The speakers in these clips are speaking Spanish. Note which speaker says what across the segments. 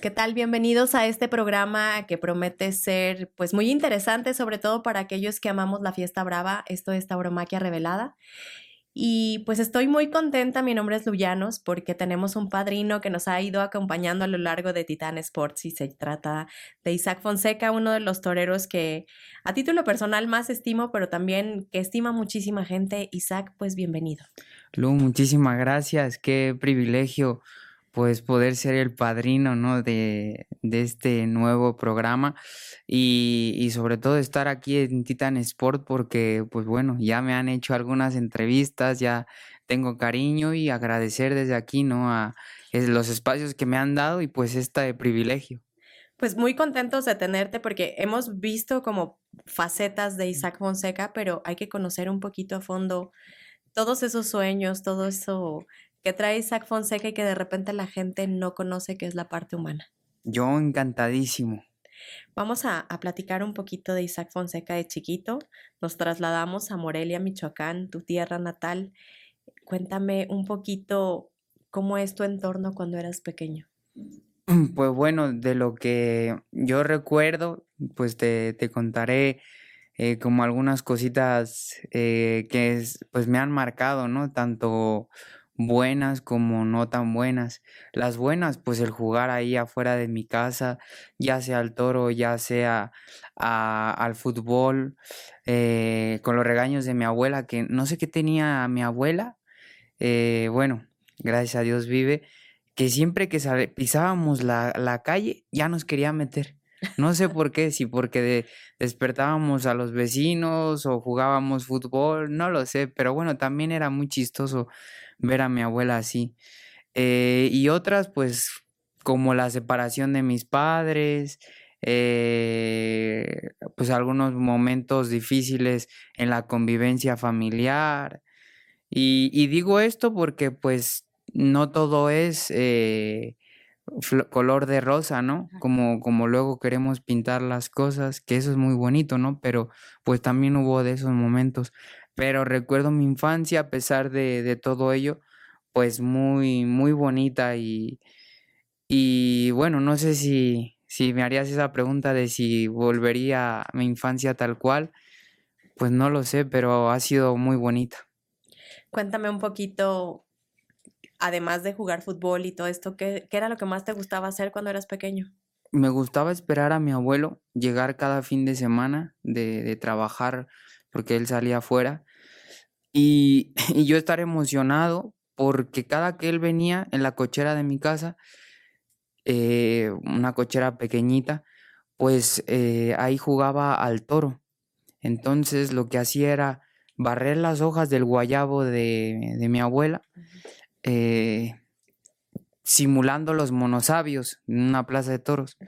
Speaker 1: ¿Qué tal? Bienvenidos a este programa que promete ser pues muy interesante, sobre todo para aquellos que amamos la fiesta brava. Esto es Tauromaquia Revelada. Y pues estoy muy contenta, mi nombre es Luyanos, porque tenemos un padrino que nos ha ido acompañando a lo largo de Titan Sports y se trata de Isaac Fonseca, uno de los toreros que a título personal más estimo, pero también que estima muchísima gente. Isaac, pues bienvenido.
Speaker 2: Lu, muchísimas gracias, qué privilegio pues poder ser el padrino, ¿no? De, de este nuevo programa y, y, sobre todo estar aquí en Titan Sport porque, pues bueno, ya me han hecho algunas entrevistas, ya tengo cariño y agradecer desde aquí, ¿no? A los espacios que me han dado y pues este privilegio.
Speaker 1: Pues muy contentos de tenerte porque hemos visto como facetas de Isaac Fonseca, pero hay que conocer un poquito a fondo todos esos sueños, todo eso que trae Isaac Fonseca y que de repente la gente no conoce que es la parte humana.
Speaker 2: Yo encantadísimo.
Speaker 1: Vamos a, a, platicar un poquito de Isaac Fonseca de chiquito. Nos trasladamos a Morelia, Michoacán, tu tierra natal. Cuéntame un poquito cómo es tu entorno cuando eras pequeño.
Speaker 2: Pues bueno, de lo que yo recuerdo, pues te, te contaré eh, como algunas cositas eh, que es, pues me han marcado, ¿no? Tanto buenas como no tan buenas. Las buenas, pues el jugar ahí afuera de mi casa, ya sea al toro, ya sea al fútbol, eh, con los regaños de mi abuela, que no sé qué tenía mi abuela, eh, bueno, gracias a Dios vive, que siempre que pisábamos la, la calle ya nos quería meter. No sé por qué, si porque despertábamos a los vecinos o jugábamos fútbol, no lo sé, pero bueno, también era muy chistoso ver a mi abuela así. Eh, y otras, pues, como la separación de mis padres, eh, pues algunos momentos difíciles en la convivencia familiar. Y, digo esto porque pues no todo es eh, color de rosa, ¿no? Como, como luego queremos pintar las cosas, que eso es muy bonito, ¿no? Pero pues también hubo de esos momentos. Pero recuerdo mi infancia, a pesar de, de todo ello, pues muy, muy bonita y, y bueno, no sé si, si me harías esa pregunta de si volvería a mi infancia tal cual, pues no lo sé, pero ha sido muy bonita.
Speaker 1: Cuéntame un poquito, además de jugar fútbol y todo esto, ¿qué, qué era lo que más te gustaba hacer cuando eras pequeño?
Speaker 2: Me gustaba esperar a mi abuelo llegar cada fin de semana de, de trabajar porque él salía afuera y, y, yo estar emocionado porque cada que él venía en la cochera de mi casa, eh, una cochera pequeñita, pues eh, ahí jugaba al toro. Entonces lo que hacía era barrer las hojas del guayabo de, mi abuela, eh, simulando los monosabios en una plaza de toros.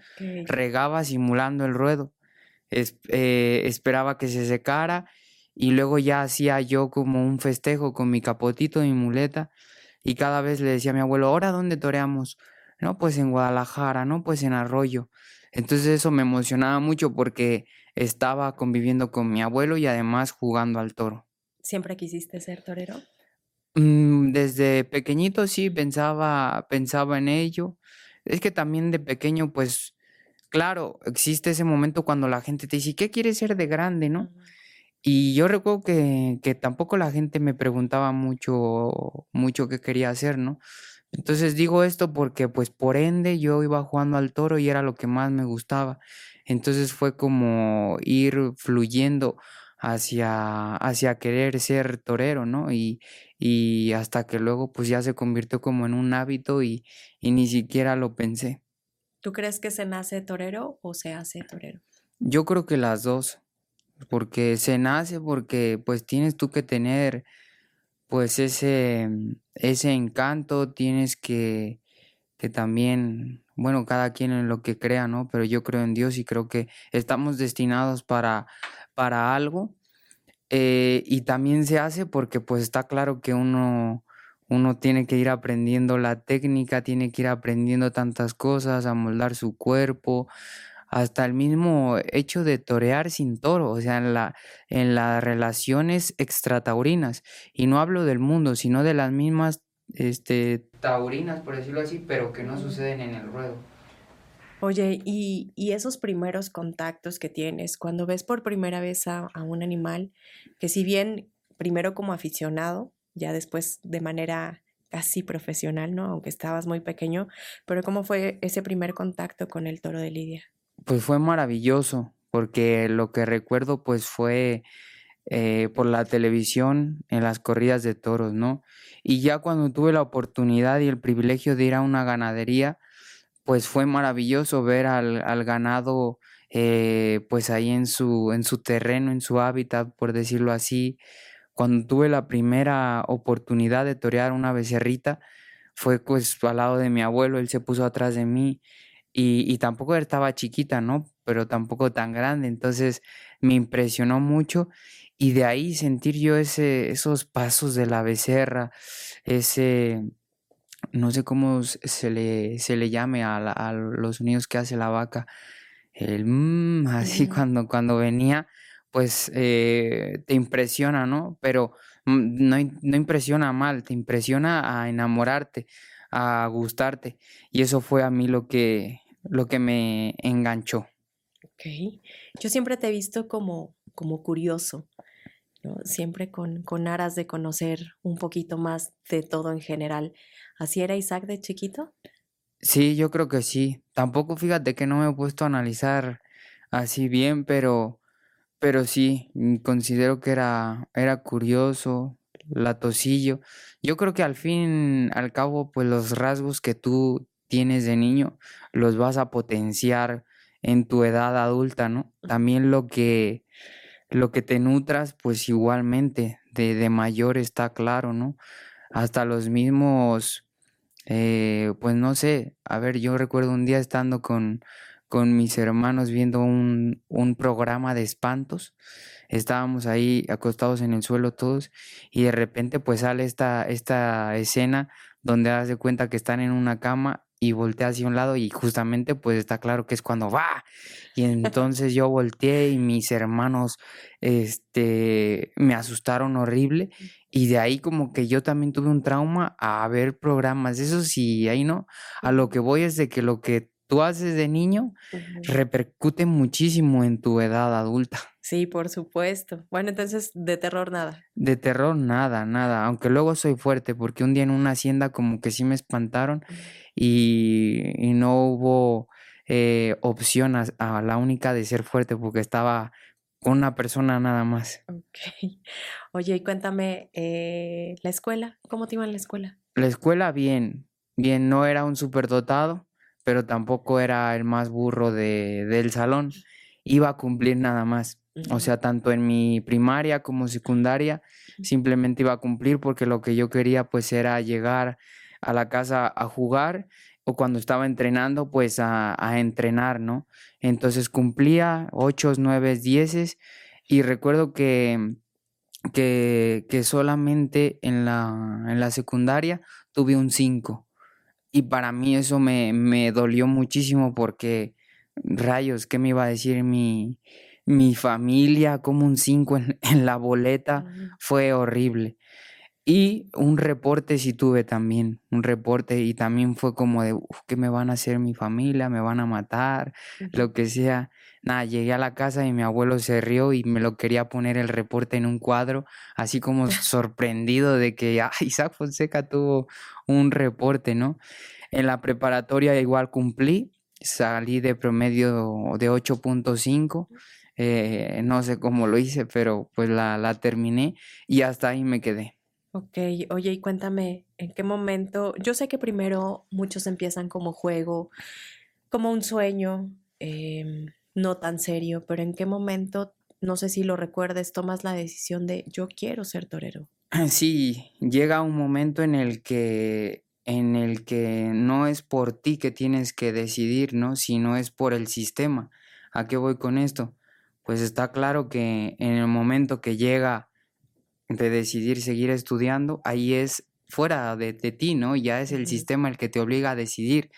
Speaker 2: Regaba simulando el ruedo. esperaba que se secara y luego ya hacía yo como un festejo con mi capotito, mi muleta, y cada vez le decía a mi abuelo, ¿ahora dónde toreamos? No, pues en Guadalajara, no, pues en Arroyo. Entonces eso me emocionaba mucho porque estaba conviviendo con mi abuelo y además jugando al toro.
Speaker 1: ¿Siempre quisiste ser torero?
Speaker 2: Mm, desde pequeñito sí pensaba, pensaba en ello. Es que también de pequeño, pues, claro, existe ese momento cuando la gente te dice, ¿qué quieres ser de grande, no? Y yo recuerdo que, que, tampoco la gente me preguntaba mucho, mucho qué quería hacer, ¿no? Entonces digo esto porque pues por ende yo iba jugando al toro y era lo que más me gustaba. Entonces fue como ir fluyendo hacia, hacia querer ser torero, ¿no? Y, y hasta que luego pues ya se convirtió como en un hábito y, y ni siquiera lo pensé.
Speaker 1: ¿Tú crees que se nace torero o se hace torero?
Speaker 2: Yo creo que las dos porque se nace, porque pues tienes tú que tener pues ese, ese encanto, tienes que, que también, bueno, cada quien en lo que crea, ¿no? Pero yo creo en Dios y creo que estamos destinados para, para algo. Eh, y también se hace porque pues está claro que uno, uno tiene que ir aprendiendo la técnica, tiene que ir aprendiendo tantas cosas, a moldar su cuerpo, hasta el mismo hecho de torear sin toro, o sea, en, la, en las relaciones extrataurinas. Y no hablo del mundo, sino de las mismas este, taurinas, por decirlo así, pero que no suceden en el ruedo.
Speaker 1: Oye, y, y, esos primeros contactos que tienes, cuando ves por primera vez a, a, un animal, que si bien primero como aficionado, ya después de manera casi profesional, ¿no? Aunque estabas muy pequeño, pero ¿cómo fue ese primer contacto con el toro de Lidia?
Speaker 2: Pues fue maravilloso, porque lo que recuerdo pues fue eh, por la televisión en las corridas de toros, ¿no? Y ya cuando tuve la oportunidad y el privilegio de ir a una ganadería, pues fue maravilloso ver al, ganado eh, pues ahí en su, en su terreno, en su hábitat, por decirlo así. Cuando tuve la primera oportunidad de torear una becerrita, fue pues al lado de mi abuelo, él se puso atrás de mí y, y tampoco estaba chiquita, ¿no? Pero tampoco tan grande, entonces me impresionó mucho y de ahí sentir yo ese, esos pasos de la becerra, ese, no sé cómo se le, se le llame a, los sonidos que hace la vaca, el mmm, así cuando, cuando venía, pues eh, te impresiona, ¿no? Pero mm, no, no, impresiona mal, te impresiona a enamorarte, a gustarte. Y eso fue a mí lo que, lo que me enganchó.
Speaker 1: Ok. Yo siempre te he visto como, como curioso, siempre con, con aras de conocer un poquito más de todo en general. ¿Así era Isaac de chiquito?
Speaker 2: Sí, yo creo que sí. Tampoco fíjate que no me he puesto a analizar así bien, pero, pero sí, mm, considero que era, era curioso, latosillo. Yo creo que al fin, al cabo, pues los rasgos que tú tienes de niño los vas a potenciar en tu edad adulta, ¿no? También lo que, lo que te nutras, pues igualmente, de, de mayor está claro, ¿no? Hasta los mismos eh, pues no sé, a ver, yo recuerdo un día estando con, con mis hermanos viendo un, un, programa de espantos. Estábamos ahí acostados en el suelo todos y de repente pues sale esta, esta escena donde das de cuenta que están en una cama y voltea hacia un lado y justamente pues está claro que es cuando va. Y entonces yo volteé y mis hermanos este, me asustaron horrible y de ahí como que yo también tuve un trauma a ver programas. Eso sí, ahí no. A lo que voy es de que lo que tú haces de niño repercute muchísimo en tu edad adulta.
Speaker 1: Sí, por supuesto. Bueno, entonces de terror nada.
Speaker 2: De terror nada, nada. Aunque luego soy fuerte porque un día en una hacienda como que sí me espantaron y, no hubo eh, opción a, la única de ser fuerte porque estaba con una persona nada más.
Speaker 1: Oye, y cuéntame, eh, ¿la escuela? ¿Cómo te iba en la escuela?
Speaker 2: La escuela bien, bien, no era un superdotado pero tampoco era el más burro de, del salón. Iba a cumplir nada más. O sea, tanto en mi primaria como secundaria, simplemente iba a cumplir porque lo que yo quería pues era llegar a la casa a jugar o cuando estaba entrenando pues a, entrenar, ¿no? Entonces cumplía ocho, nueve, dieces y recuerdo que, que, que solamente en la, en la secundaria tuve un 5 y para mí eso me, me dolió muchísimo porque, rayos, ¿qué me iba a decir mi, mi familia? Como un 5 en, en, la boleta, fue horrible. Y un reporte sí tuve también, un reporte y también fue como de, ¿qué me van a hacer mi familia? ¿Me van a matar? Lo que sea. Nada, llegué a la casa y mi abuelo se rió y me lo quería poner el reporte en un cuadro, así como sorprendido de que ah, Isaac Fonseca tuvo un reporte, ¿no? En la preparatoria igual cumplí, salí de promedio de 8.5, eh, no sé cómo lo hice, pero pues la, la terminé y hasta ahí me quedé.
Speaker 1: Ok, oye, y cuéntame, ¿en qué momento? Yo sé que primero muchos empiezan como juego, como un sueño, eh, no tan serio, pero ¿en qué momento, no sé si lo recuerdes, tomas la decisión de yo quiero ser torero?
Speaker 2: Sí, llega un momento en el que en el que no es por ti que tienes que decidir, ¿no? Sino es por el sistema. ¿A qué voy con esto? Pues está claro que en el momento que llega de decidir seguir estudiando, ahí es fuera de, ti, ¿no? Ya es el sistema el que te obliga a decidir.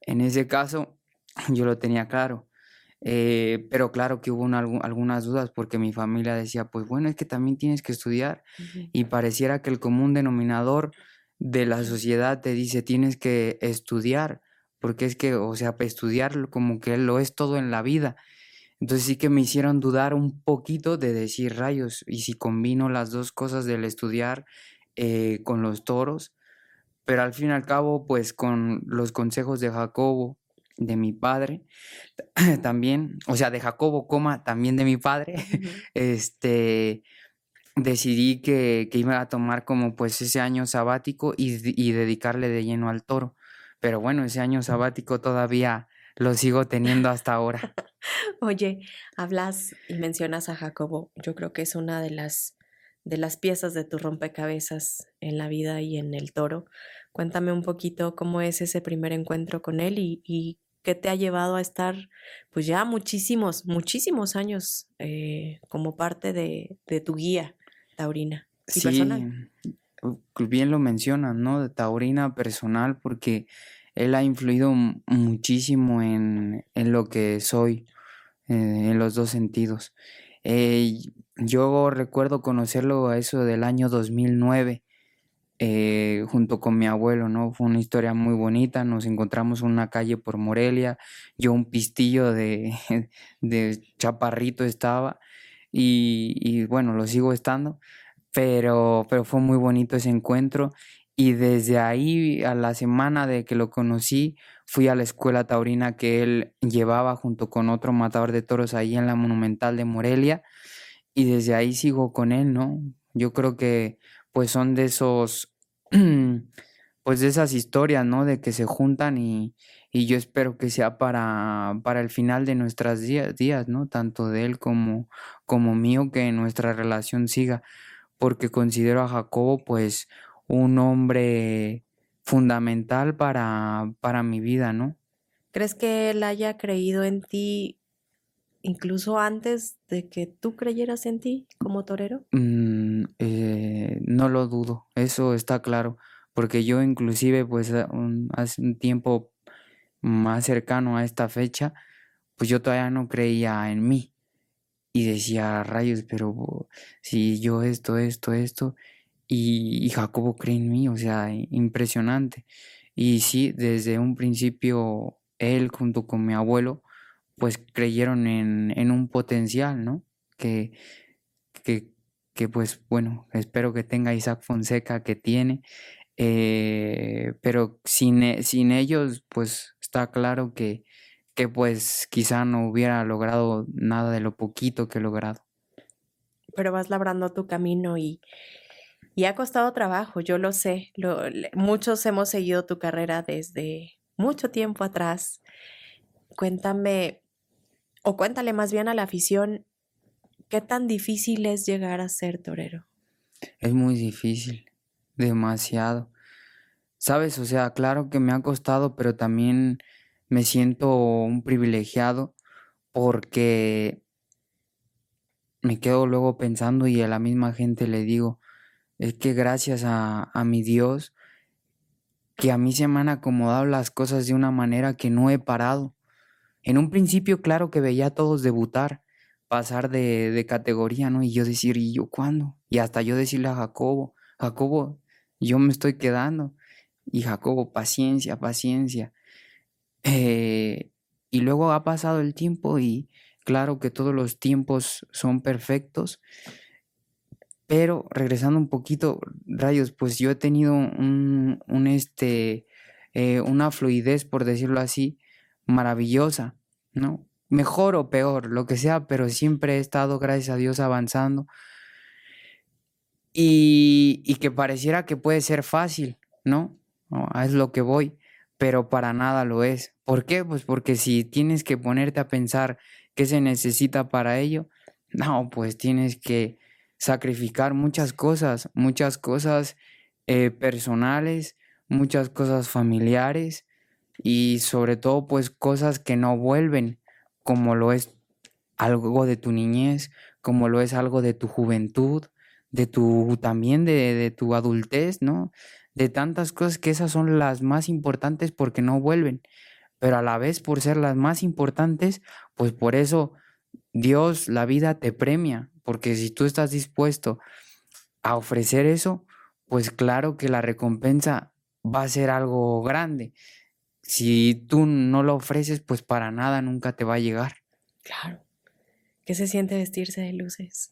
Speaker 2: En ese caso, yo lo tenía claro. Eh, pero claro que hubo algunas dudas porque mi familia decía, pues bueno, es que también tienes que estudiar y pareciera que el común denominador de la sociedad te dice, tienes que estudiar porque es que, o sea, estudiar como que lo es todo en la vida. Entonces sí que me hicieron dudar un poquito de decir rayos, y si combino las dos cosas del estudiar eh, con los toros, pero al fin y al cabo, pues con los consejos de Jacobo, de mi padre, también, o sea, de Jacobo, coma, también de mi padre, este, decidí que, iba a tomar como pues ese año sabático y, y, dedicarle de lleno al toro. Pero bueno, ese año sabático todavía lo sigo teniendo hasta ahora.
Speaker 1: Oye, hablas y mencionas a Jacobo. Yo creo que es una de las de las piezas de tu rompecabezas en la vida y en el toro. Cuéntame un poquito cómo es ese primer encuentro con él y, qué te ha llevado a estar pues ya muchísimos, muchísimos años eh, como parte de, tu guía taurina y
Speaker 2: sí, Bien lo mencionas, ¿no? De taurina personal porque él ha influido muchísimo en, lo que soy, eh, en los dos sentidos. Eh, yo recuerdo conocerlo a eso del año 2009, eh, junto con mi abuelo, ¿no? Fue una historia muy bonita, nos encontramos en una calle por Morelia, yo un pistillo de, de chaparrito estaba y, bueno, lo sigo estando, pero, pero fue muy bonito ese encuentro y desde ahí a la semana de que lo conocí fui a la escuela taurina que él llevaba junto con otro matador de toros ahí en la Monumental de Morelia y desde ahí sigo con él, ¿no? Yo creo que pues son de esos, pues de esas historias, ¿no? De que se juntan y, yo espero que sea para, para el final de nuestras días, días, ¿no? Tanto de él como, como mío, que nuestra relación siga, porque considero a Jacobo pues un hombre fundamental para, para mi vida, ¿no?
Speaker 1: ¿Crees que él haya creído en ti incluso antes de que tú creyeras en ti como torero?
Speaker 2: Mm, eh, no lo dudo, eso está claro, porque yo inclusive pues hace un tiempo más cercano a esta fecha, pues yo todavía no creía en mí y decía rayos, pero si yo esto, esto, esto, y, Jacobo cree en mí, o sea, impresionante. Y sí, desde un principio él junto con mi abuelo, pues creyeron en, un potencial, ¿no? Que, que, pues bueno, espero que tenga Isaac Fonseca que tiene, eh, pero sin, e, sin, ellos pues está claro que, que pues quizá no hubiera logrado nada de lo poquito que he logrado.
Speaker 1: Pero vas labrando tu camino y, y ha costado trabajo, yo lo sé. muchos hemos seguido tu carrera desde mucho tiempo atrás. Cuéntame o cuéntale más bien a la afición, ¿qué tan difícil es llegar a ser torero?
Speaker 2: Es muy difícil, demasiado. Sabes, o sea, claro que me ha costado, pero también me siento un privilegiado porque me quedo luego pensando y a la misma gente le digo, es que gracias a, a mi Dios, que a mí se me han acomodado las cosas de una manera que no he parado. En un principio, claro que veía a todos debutar, pasar de, categoría, ¿no? Y yo decir, ¿y yo cuándo? Y hasta yo decirle a Jacobo, Jacobo, yo me estoy quedando. Y Jacobo, paciencia, paciencia. Eh, y luego ha pasado el tiempo y claro que todos los tiempos son perfectos. Pero regresando un poquito, rayos, pues yo he tenido un, este, eh, una fluidez, por decirlo así, maravillosa, ¿no? Mejor o peor, lo que sea, pero siempre he estado, gracias a Dios, avanzando. Y, y que pareciera que puede ser fácil, ¿no? Es lo que voy, pero para nada lo es. ¿Por qué? Pues porque si tienes que ponerte a pensar qué se necesita para ello, no, pues tienes que sacrificar muchas cosas, muchas cosas eh, personales, muchas cosas familiares, y sobre todo pues cosas que no vuelven, como lo es algo de tu niñez, como lo es algo de tu juventud, de tu también de, de tu adultez, ¿no? De tantas cosas que esas son las más importantes porque no vuelven, pero a la vez por ser las más importantes, pues por eso Dios, la vida te premia, porque si tú estás dispuesto a ofrecer eso, pues claro que la recompensa va a ser algo grande si tú no lo ofreces, pues para nada nunca te va a llegar.
Speaker 1: Claro. ¿Qué se siente vestirse de luces?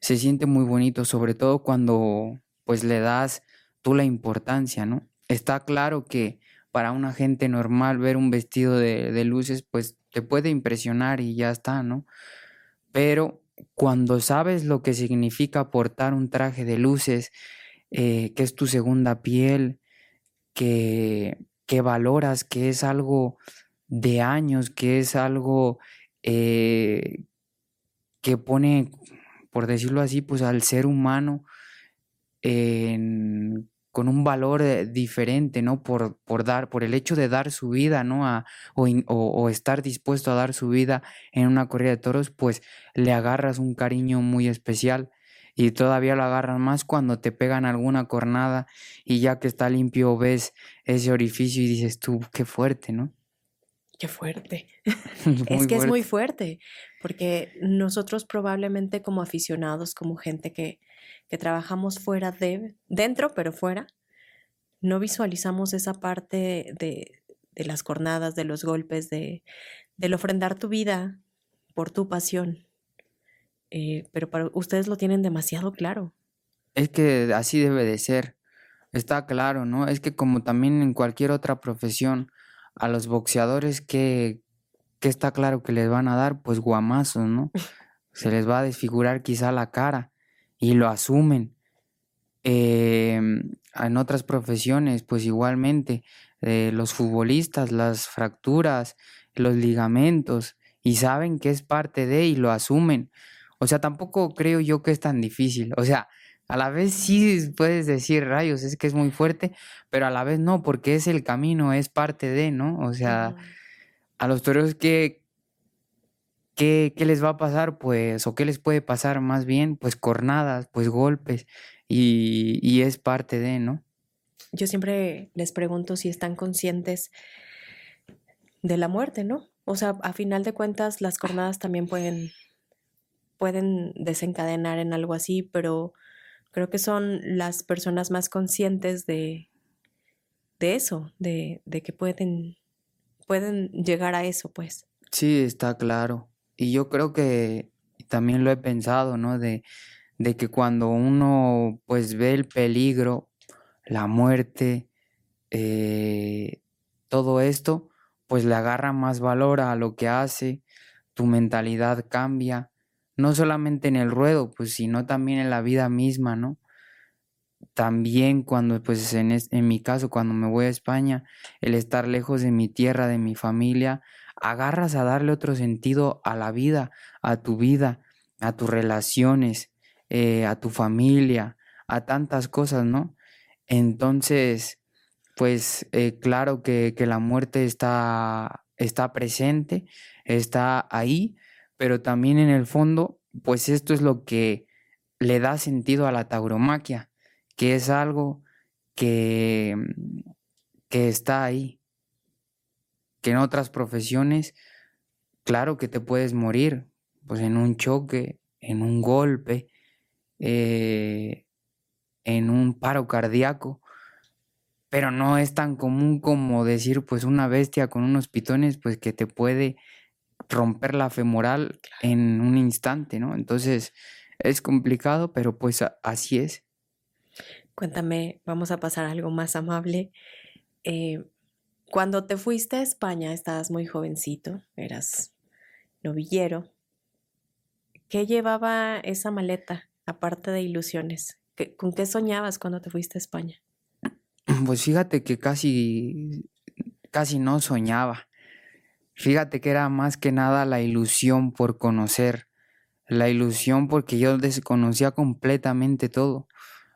Speaker 2: Se siente muy bonito, sobre todo cuando pues le das tú la importancia, ¿no? Está claro que para una gente normal ver un vestido de, de luces pues te puede impresionar y ya está, ¿no? Pero cuando sabes lo que significa portar un traje de luces, eh, que es tu segunda piel, que, que valoras, que es algo de años, que es algo eh, que pone, por decirlo así, pues al ser humano con un valor eh, diferente, ¿no? Por, por, dar, por el hecho de dar su vida, ¿no? A, o, o, estar dispuesto a dar su vida en una corrida de toros, pues le agarras un cariño muy especial y todavía lo agarras más cuando te pegan alguna cornada y ya que está limpio ves ese orificio y dices tú, qué fuerte, ¿no?
Speaker 1: Qué fuerte. es que es muy fuerte, porque nosotros probablemente como aficionados, como gente que, que trabajamos fuera de, dentro pero fuera, no visualizamos esa parte de, de las cornadas, de los golpes, de, del ofrendar tu vida por tu pasión. Eh, pero para ustedes lo tienen demasiado claro.
Speaker 2: Es que así debe de ser. Está claro, ¿no? Es que como también en cualquier otra profesión, a los boxeadores que, está claro que les van a dar, pues guamazos, ¿no? Se les va a desfigurar quizá la cara y lo asumen. Em, en otras profesiones, pues igualmente, eh, los futbolistas, las fracturas, los ligamentos, y saben que es parte de y lo asumen. O sea, tampoco creo yo que es tan difícil. O sea, a la vez sí puedes decir rayos, es que es muy fuerte, pero a la vez no, porque es el camino, es parte de, ¿no? O sea, a los toreros ¿qué, qué, les va a pasar? Pues, o qué les puede pasar más bien, pues cornadas, pues golpes, y, y es parte de, ¿no?
Speaker 1: Yo siempre les pregunto si están conscientes de la muerte, ¿no? O sea, a final de cuentas, las cornadas también pueden, pueden desencadenar en algo así, pero creo que son las personas más conscientes de, de eso, de, de, que pueden, pueden llegar a eso, pues.
Speaker 2: Sí, está claro. Y yo creo que también lo he pensado, ¿no? De, que cuando uno pues ve el peligro, la muerte, eh, todo esto, pues le agarra más valor a lo que hace, tu mentalidad cambia, no solamente en el ruedo, pues, sino también en la vida misma, ¿no? También cuando, pues, en mi caso, cuando me voy a España, el estar lejos de mi tierra, de mi familia, agarras a darle otro sentido a la vida, a tu vida, a tus relaciones, eh, a tu familia, a tantas cosas, ¿no? Entonces, pues eh, claro que, la muerte está, está presente, está ahí, pero también en el fondo, pues esto es lo que le da sentido a la tauromaquia, que es algo que, que está ahí, que en otras profesiones, claro que te puedes morir, pues en un choque, en un golpe, eh, en un paro cardíaco, pero no es tan común como decir, pues una bestia con unos pitones, pues que te puede romper la femoral en un instante, ¿no? Entonces es complicado, pero pues así es.
Speaker 1: Cuéntame, vamos a pasar a algo más amable. Eh, cuando te fuiste a España, estabas muy jovencito, eras novillero. ¿Qué llevaba esa maleta, aparte de ilusiones? ¿Con qué soñabas cuando te fuiste a España?
Speaker 2: Pues fíjate que casi, casi no soñaba. Fíjate que era más que nada la ilusión por conocer, la ilusión porque yo desconocía completamente todo.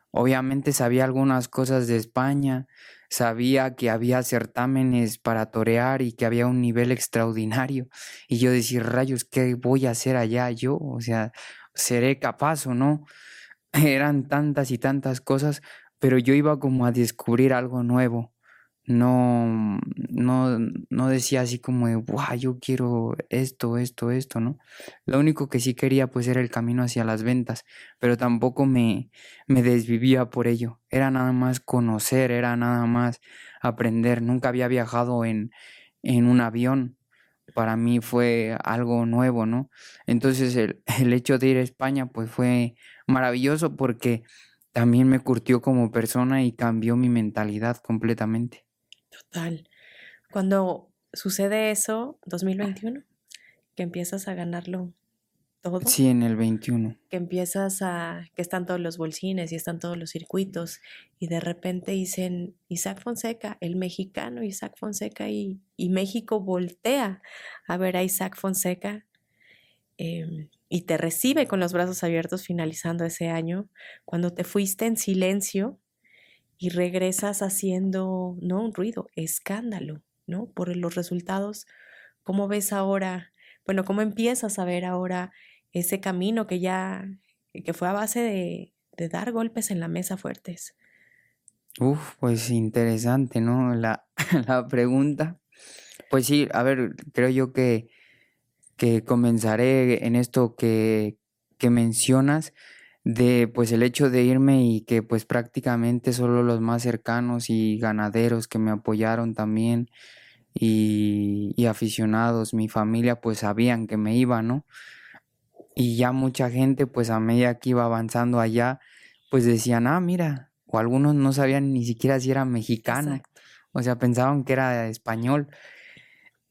Speaker 2: Obviamente sabía algunas cosas de España, sabía que había certámenes para torear y que había un nivel extraordinario. Y yo decía, rayos, ¿qué voy a hacer allá yo? O sea, ¿seré capaz o no? Eran tantas y tantas cosas, pero yo iba como a descubrir algo nuevo no, no, no decía así como de, wow, yo quiero esto, esto, esto, ¿no? Lo único que sí quería pues era el camino hacia las ventas, pero tampoco me, me desvivía por ello. Era nada más conocer, era nada más aprender. Nunca había viajado en, en un avión. Para mí fue algo nuevo, ¿no? Entonces el, el hecho de ir a España pues fue maravilloso porque también me curtió como persona y cambió mi mentalidad completamente.
Speaker 1: Total. Cuando sucede eso, 2021, que empiezas a ganarlo todo.
Speaker 2: Sí, en el 21.
Speaker 1: Que empiezas a, que están todos los bolsines y están todos los circuitos y de repente dicen Isaac Fonseca, el mexicano Isaac Fonseca y, y México voltea a ver a Isaac Fonseca em, y te recibe con los brazos abiertos finalizando ese año, cuando te fuiste en silencio y regresas haciendo, no un ruido, escándalo, ¿no? Por los resultados. ¿Cómo ves ahora? Bueno, ¿cómo empiezas a ver ahora ese camino que ya, que fue a base de, de dar golpes en la mesa fuertes?
Speaker 2: Uf, pues interesante, ¿no? La, la pregunta. Pues sí, a ver, creo yo que, que comenzaré en esto que, que mencionas de pues el hecho de irme y que pues prácticamente solo los más cercanos y ganaderos que me apoyaron también y, y aficionados, mi familia pues sabían que me iba, ¿no? Y ya mucha gente pues a medida que iba avanzando allá pues decían, ah, mira, o algunos no sabían ni siquiera si era mexicano,
Speaker 1: Exacto.
Speaker 2: o sea, pensaban que era español.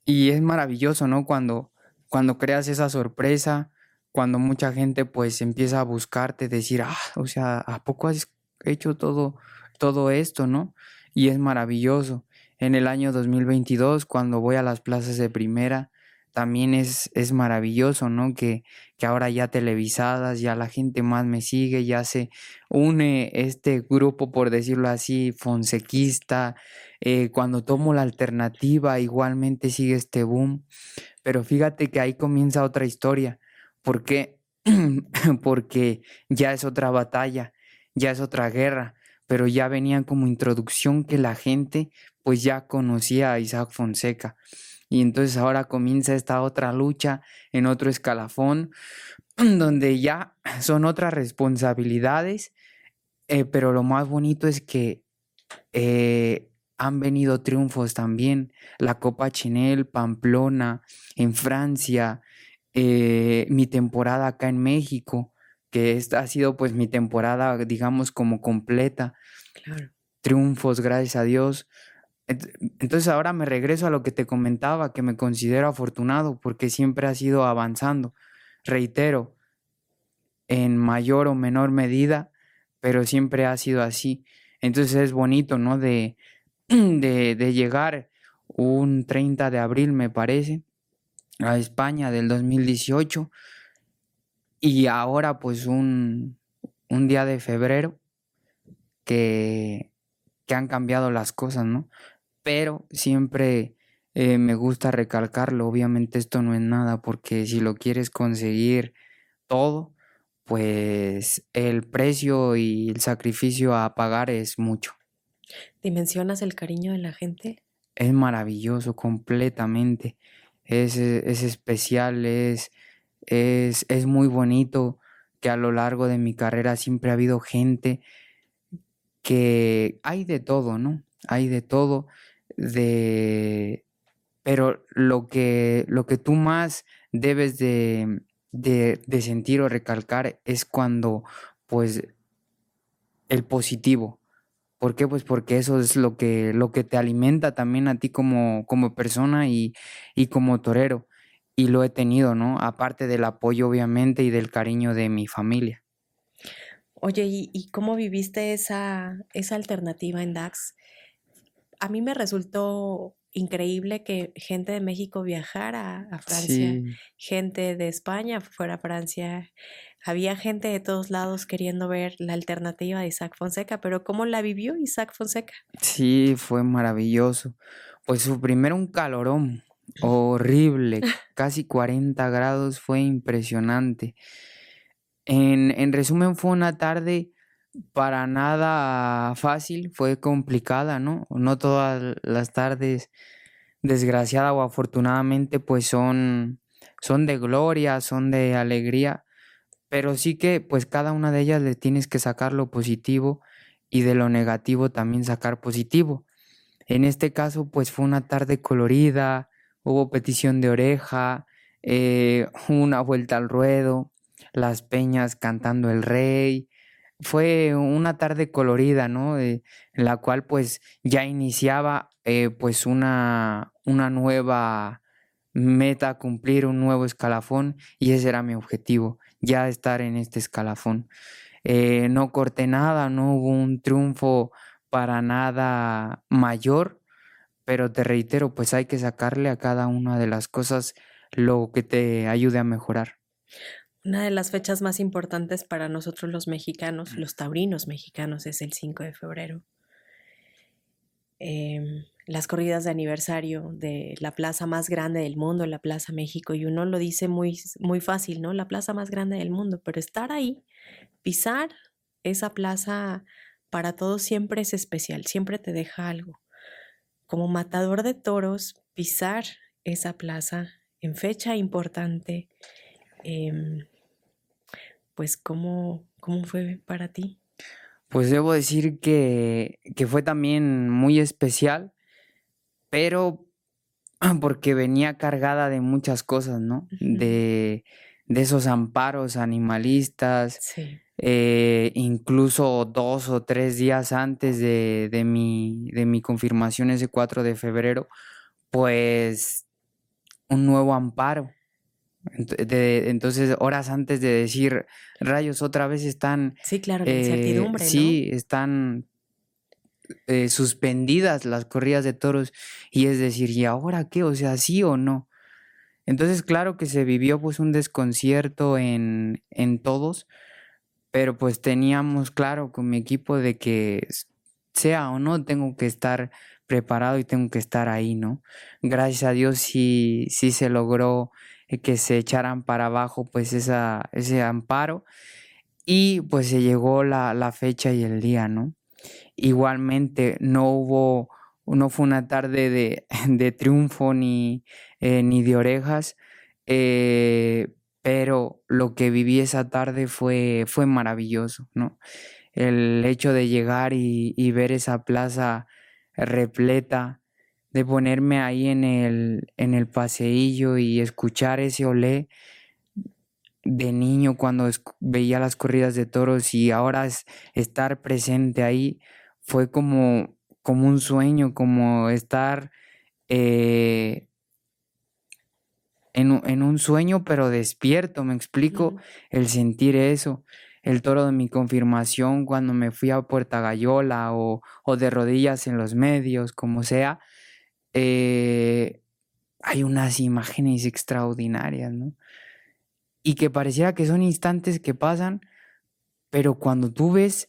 Speaker 2: Y es maravilloso, ¿no? Cuando, cuando creas esa sorpresa, cuando mucha gente pues empieza a buscarte, decir, ah, o sea, ¿a poco has hecho todo, todo esto, no? Y es maravilloso. En el año 2022, cuando voy a las plazas de primera, también es, es maravilloso, ¿no? Que, que ahora ya televisadas, ya la gente más me sigue, ya se une este grupo, por decirlo así, fonsequista. Eh, cuando tomo la alternativa, igualmente sigue este boom. Pero fíjate que ahí comienza otra historia ¿Por qué? Porque ya es otra batalla, ya es otra guerra, pero ya venían como introducción que la gente pues ya conocía a Isaac Fonseca. Y entonces ahora comienza esta otra lucha en otro escalafón, donde ya son otras responsabilidades, eh, pero lo más bonito es que eh, han venido triunfos también. La Copa Chinel, Pamplona, en Francia, eh, mi temporada acá en México, que esta ha sido pues mi temporada, digamos, como completa.
Speaker 1: Claro.
Speaker 2: Triunfos, gracias a Dios. Entonces ahora me regreso a lo que te comentaba, que me considero afortunado porque siempre ha sido avanzando. Reitero, en mayor o menor medida, pero siempre ha sido así. Entonces es bonito, ¿no? De, de, de llegar un 30 de abril, me parece, a España del 2018 y ahora pues un, un día de febrero que, que, han cambiado las cosas, ¿no? Pero siempre eh, me gusta recalcarlo, obviamente esto no es nada porque si lo quieres conseguir todo, pues el precio y el sacrificio a pagar es mucho.
Speaker 1: ¿Dimensionas el cariño de la gente?
Speaker 2: Es maravilloso completamente es, es especial, es, es, es muy bonito que a lo largo de mi carrera siempre ha habido gente que hay de todo, ¿no? Hay de todo, de... Pero lo que, lo que tú más debes de, de, de sentir o recalcar es cuando, pues, el positivo, ¿Por qué? Pues porque eso es lo que, lo que te alimenta también a ti como, como persona y, y como torero. Y lo he tenido, ¿no? Aparte del apoyo, obviamente, y del cariño de mi familia.
Speaker 1: Oye, ¿y, y cómo viviste esa, esa alternativa en DAX? A mí me resultó increíble que gente de México viajara a Francia,
Speaker 2: Sí,
Speaker 1: gente de España fuera a Francia, había gente de todos lados queriendo ver la alternativa de Isaac Fonseca, pero ¿cómo la vivió Isaac Fonseca?
Speaker 2: sí, fue maravilloso. Pues su primero un calorón horrible, casi 40 grados, fue impresionante. En, en resumen, fue una tarde para nada fácil, fue complicada, ¿no? No todas las tardes, desgraciada o afortunadamente, pues son, son de gloria, son de alegría, pero sí que pues cada una de ellas le tienes que sacar lo positivo y de lo negativo también sacar positivo. En este caso, pues fue una tarde colorida, hubo petición de oreja, eh, una vuelta al ruedo, las peñas cantando el rey. Fue una tarde colorida, ¿no? en la cual pues ya iniciaba eh, pues una, una nueva meta a cumplir, un nuevo escalafón y ese era mi objetivo, ya estar en este escalafón. Eh, no corté nada, no hubo un triunfo para nada mayor, pero te reitero, pues hay que sacarle a cada una de las cosas lo que te ayude a mejorar.
Speaker 1: Una de las fechas más importantes para nosotros los mexicanos, los taurinos mexicanos, es el 5 de febrero. Em, las corridas de aniversario de la plaza más grande del mundo, la Plaza México, y uno lo dice muy, muy fácil, ¿no? La plaza más grande del mundo, pero estar ahí, pisar esa plaza para todos siempre es especial, siempre te deja algo. Como matador de toros, pisar esa plaza en fecha importante, em, pues ¿cómo, ¿cómo fue para ti?
Speaker 2: Pues debo decir que, que fue también muy especial, pero porque venía cargada de muchas cosas, ¿no? de, de, esos amparos animalistas, sí. Eh, incluso dos o tres días antes de, de, mi, de mi confirmación ese 4 de febrero, pues un nuevo amparo. Entonces, horas antes de decir, rayos, otra vez están...
Speaker 1: Sí, claro, la incertidumbre.
Speaker 2: Eh, sí, están eh, suspendidas las corridas de toros y es decir, ¿y ahora qué? O sea, sí o no. Entonces, claro que se vivió pues un desconcierto en, en todos, pero pues teníamos claro con mi equipo de que sea o no, tengo que estar preparado y tengo que estar ahí, ¿no? Gracias a Dios sí, sí se logró que se echaran para abajo pues ese amparo y pues se llegó la, la fecha y el día, ¿no? Igualmente no hubo, no fue una tarde de, de triunfo ni, eh, ni de orejas, eh, pero lo que viví esa tarde fue, fue maravilloso, ¿no? El hecho de llegar y, ver esa plaza repleta, de ponerme ahí en el, en el paseillo y escuchar ese olé de niño cuando veía las corridas de toros y ahora estar presente ahí fue como, como un sueño, como estar eh, en, un sueño, pero despierto, me explico, el sentir eso. El toro de mi confirmación cuando me fui a Puerta Gallola o, de rodillas en los medios, como sea, eh, hay unas imágenes extraordinarias, ¿no? Y que pareciera que son instantes que pasan, pero cuando tú ves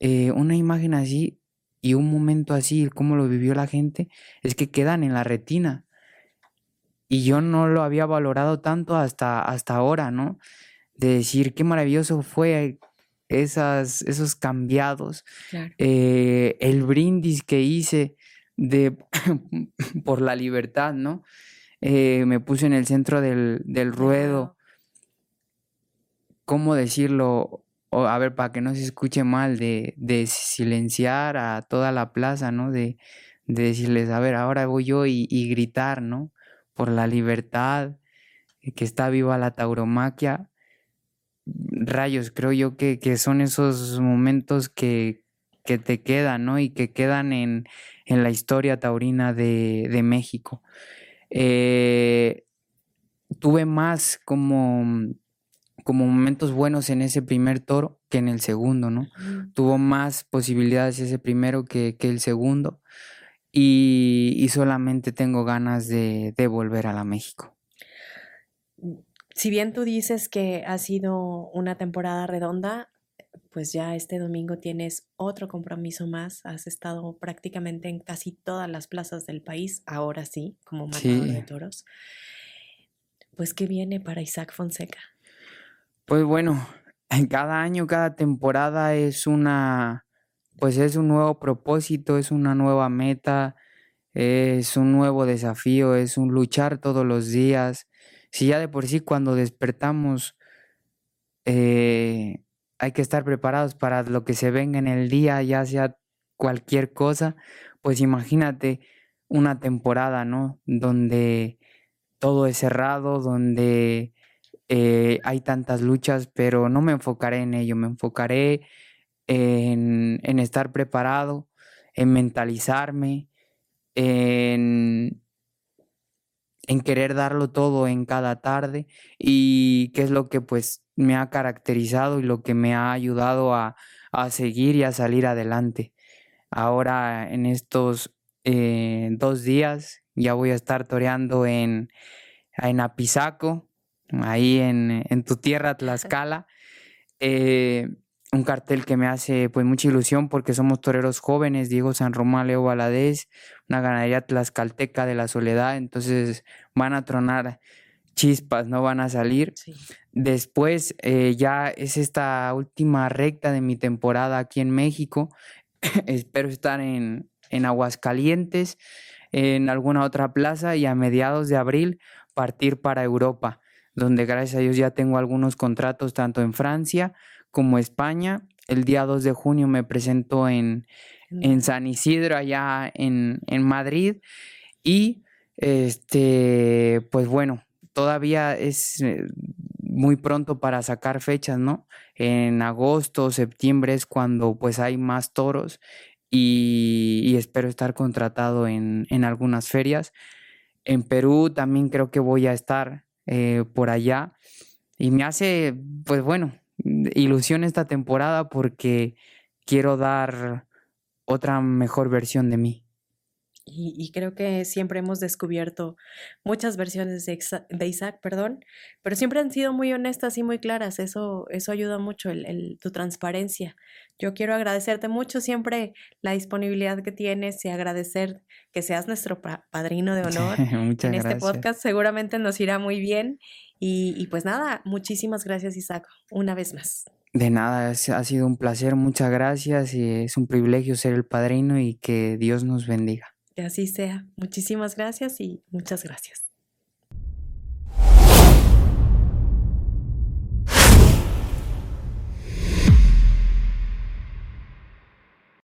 Speaker 2: eh, una imagen así y un momento así, cómo lo vivió la gente, es que quedan en la retina y yo no lo había valorado tanto hasta, hasta ahora, ¿no? De decir qué maravilloso fue esas, esos cambiados, eh, el brindis que hice de, por la libertad, ¿no? Eh, me puse en el centro del, ruedo. ¿Cómo decirlo? a ver, para que no se escuche mal, de, silenciar a toda la plaza, ¿no? De, decirles, a ver, ahora voy yo y, y gritar, ¿no? por la libertad, eh, que está viva la tauromaquia. Rayos, creo yo que, son esos momentos que, te quedan, ¿no? Y que quedan en, la historia taurina de, México. Eh, tuve más como, como momentos buenos en ese primer toro que en el segundo, ¿no? Tuvo más posibilidades ese primero que, que el segundo y, solamente tengo ganas de, volver a la México.
Speaker 1: Si bien tú dices que ha sido una temporada redonda, pues ya este domingo tienes otro compromiso más. Has estado prácticamente en casi todas las plazas del país, ahora sí, como matador de toros. Pues, ¿qué viene para Isaac Fonseca?
Speaker 2: Pues bueno, cada año, cada temporada es una, pues es un nuevo propósito, es una nueva meta, es un nuevo desafío, es un luchar todos los días. Si ya de por sí cuando despertamos eh, hay que estar preparados para lo que se venga en el día, ya sea cualquier cosa, pues imagínate una temporada, ¿no? Donde todo es cerrado, donde eh, hay tantas luchas, pero no me enfocaré en ello, me enfocaré en, en estar preparado, en mentalizarme, en, en querer darlo todo en cada tarde y qué es lo que pues me ha caracterizado y lo que me ha ayudado a, a seguir y a salir adelante. Ahora en estos eh, dos días ya voy a estar toreando en, en Apizaco, ahí en, en tu tierra, Tlaxcala. Eh, un cartel que me hace pues mucha ilusión porque somos toreros jóvenes, Diego San Román, Leo Valadez, una ganadería tlaxcalteca de la soledad, entonces van a tronar chispas, no van a salir. Después eh, ya es esta última recta de mi temporada aquí en México. Espero estar en, en Aguascalientes, en alguna otra plaza y a mediados de abril partir para Europa, donde gracias a Dios ya tengo algunos contratos tanto en Francia como España. El día 2 de junio me presento en, en San Isidro, allá en, en Madrid. Y este, pues bueno, todavía es eh, muy pronto para sacar fechas, ¿no? En agosto, septiembre es cuando pues hay más toros y, espero estar contratado en, en, algunas ferias. En Perú también creo que voy a estar eh, por allá y me hace, pues bueno, ilusión esta temporada porque quiero dar otra mejor versión de mí.
Speaker 1: Y, creo que siempre hemos descubierto muchas versiones de, Isaac, perdón, pero siempre han sido muy honestas y muy claras. Eso, eso ayuda mucho, el, tu transparencia. Yo quiero agradecerte mucho siempre la disponibilidad que tienes y agradecer que seas nuestro padrino de honor en este podcast. Seguramente nos irá muy bien. Y, y pues nada, muchísimas gracias Isaac, una vez más.
Speaker 2: De nada, ha sido un placer, muchas gracias y es un privilegio ser el padrino y que Dios nos bendiga.
Speaker 1: Que así sea. Muchísimas gracias y muchas gracias.